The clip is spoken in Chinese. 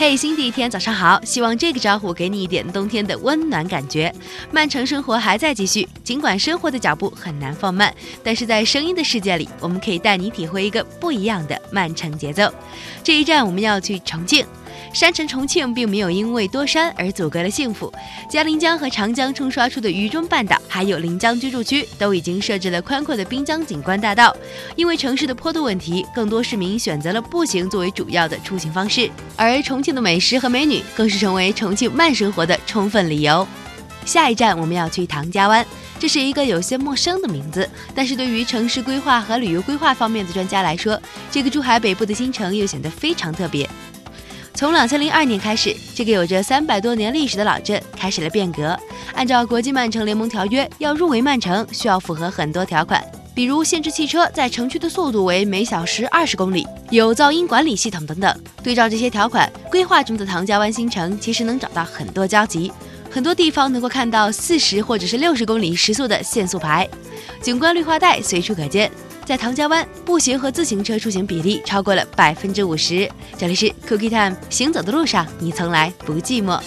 嘿，新的一天，早上好！希望这个招呼给你一点冬天的温暖感觉。曼城生活还在继续，尽管生活的脚步很难放慢，但是在声音的世界里，我们可以带你体会一个不一样的曼城节奏。这一站我们要去重庆。山城重庆并没有因为多山而阻隔了幸福。嘉陵江和长江冲刷出的渝中半岛，还有临江居住区，都已经设置了宽阔的滨江景观大道。因为城市的坡度问题，更多市民选择了步行作为主要的出行方式。而重庆的美食和美女，更是成为重庆慢生活的充分理由。下一站我们要去唐家湾，这是一个有些陌生的名字，但是对于城市规划和旅游规划方面的专家来说，这个珠海北部的新城又显得非常特别。从两千零二年开始，这个有着三百多年历史的老镇开始了变革。按照国际曼城联盟条约，要入围曼城需要符合很多条款，比如限制汽车在城区的速度为每小时二十公里，有噪音管理系统等等。对照这些条款，规划中的唐家湾新城其实能找到很多交集，很多地方能够看到四十或者是六十公里时速的限速牌，景观绿化带随处可见。在唐家湾，步行和自行车出行比例超过了百分之五十。这里是 Cookie Time，行走的路上，你从来不寂寞。